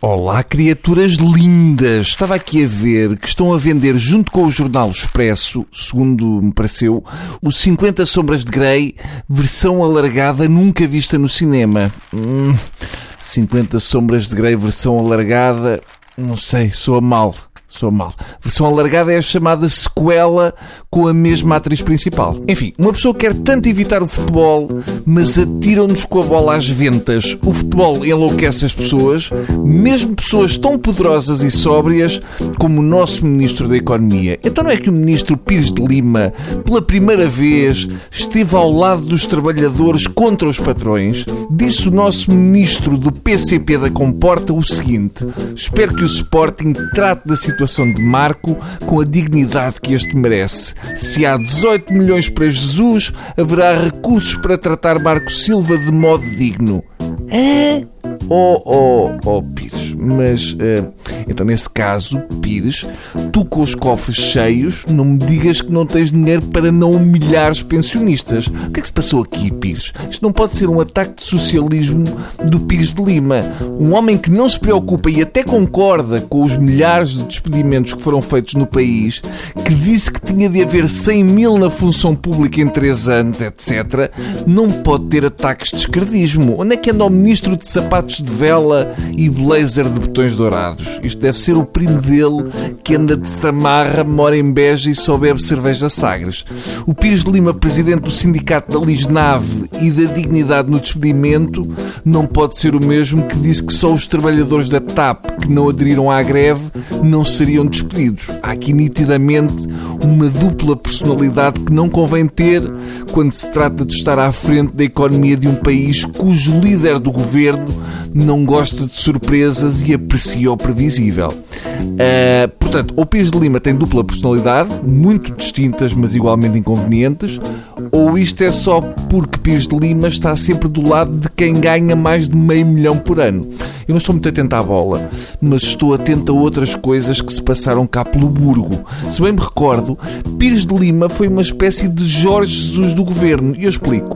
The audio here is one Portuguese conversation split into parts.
Olá, criaturas lindas! Estava aqui a ver que estão a vender, junto com o Jornal Expresso, segundo me pareceu, o 50 Sombras de Grey, versão alargada nunca vista no cinema. Hum, 50 Sombras de Grey, versão alargada, não sei, soa mal. Sou mal. Versão alargada é a chamada sequela com a mesma atriz principal. Enfim, uma pessoa quer tanto evitar o futebol, mas atiram-nos com a bola às ventas. O futebol enlouquece as pessoas, mesmo pessoas tão poderosas e sóbrias como o nosso Ministro da Economia. Então não é que o Ministro Pires de Lima, pela primeira vez, esteve ao lado dos trabalhadores contra os patrões? Disse o nosso Ministro do PCP da Comporta o seguinte: Espero que o Sporting trate da situação situação de Marco com a dignidade que este merece. Se há 18 milhões para Jesus, haverá recursos para tratar Marco Silva de modo digno. É? Oh, oh, oh, Pires, mas uh, então nesse caso, Pires, tu com os cofres cheios, não me digas que não tens dinheiro para não humilhar os pensionistas. O que é que se passou aqui, Pires? Isto não pode ser um ataque de socialismo do Pires de Lima. Um homem que não se preocupa e até concorda com os milhares de despedimentos que foram feitos no país, que disse que tinha de haver 100 mil na função pública em 3 anos, etc., não pode ter ataques de esquerdismo. Onde é que anda o ministro de sapatos de vela e blazer de botões dourados? Isto deve ser o primo dele que anda de samarra, mora em Beja e só bebe cerveja Sagres. O Pires de Lima, presidente do sindicato da Lisnave e da Dignidade no Despedimento, não pode ser o mesmo que disse que só os trabalhadores da TAP que não aderiram à greve não seriam despedidos. Há aqui nitidamente uma dupla personalidade que não convém ter quando se trata de estar à frente da economia de um país cujo líder do governo não gosta de surpresas e aprecia o previsível. Uh, portanto, o Pires de Lima tem dupla personalidade, muito distintas, mas igualmente inconvenientes, ou isto é só porque Pires de Lima está sempre do lado de quem ganha mais de meio milhão por ano? Eu não estou muito atento à bola, mas estou atento a outras coisas que se passaram cá pelo Burgo. Se bem me recordo, Pires de Lima foi uma espécie de Jorge Jesus do governo. E eu explico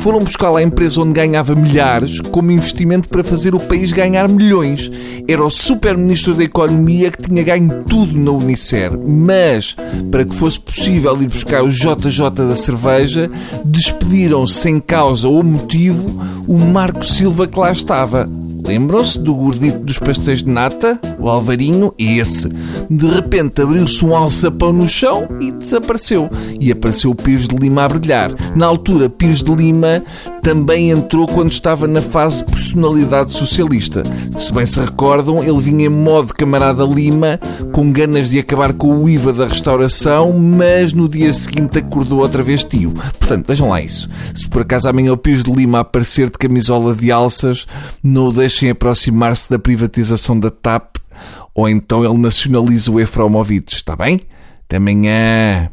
foram buscar lá a empresa onde ganhava milhares como investimento para fazer o país ganhar milhões. Era o super-ministro da Economia que tinha ganho tudo na Unicer. Mas, para que fosse possível ir buscar o JJ da cerveja, despediram sem causa ou motivo o Marco Silva que lá estava. Lembram-se do gordito dos pastéis de nata? O Alvarinho? Esse. De repente abriu-se um alçapão no chão e desapareceu. E apareceu o Pires de Lima a brilhar. Na altura, Pires de Lima também entrou quando estava na fase personalidade socialista. Se bem se recordam, ele vinha em modo camarada Lima, com ganas de acabar com o IVA da restauração, mas no dia seguinte acordou outra vez tio. Portanto, vejam lá isso. Se por acaso amanhã o Pires de Lima aparecer de camisola de alças, não o deixem aproximar-se da privatização da TAP, ou então ele nacionaliza o Efromovides, está bem? Até amanhã.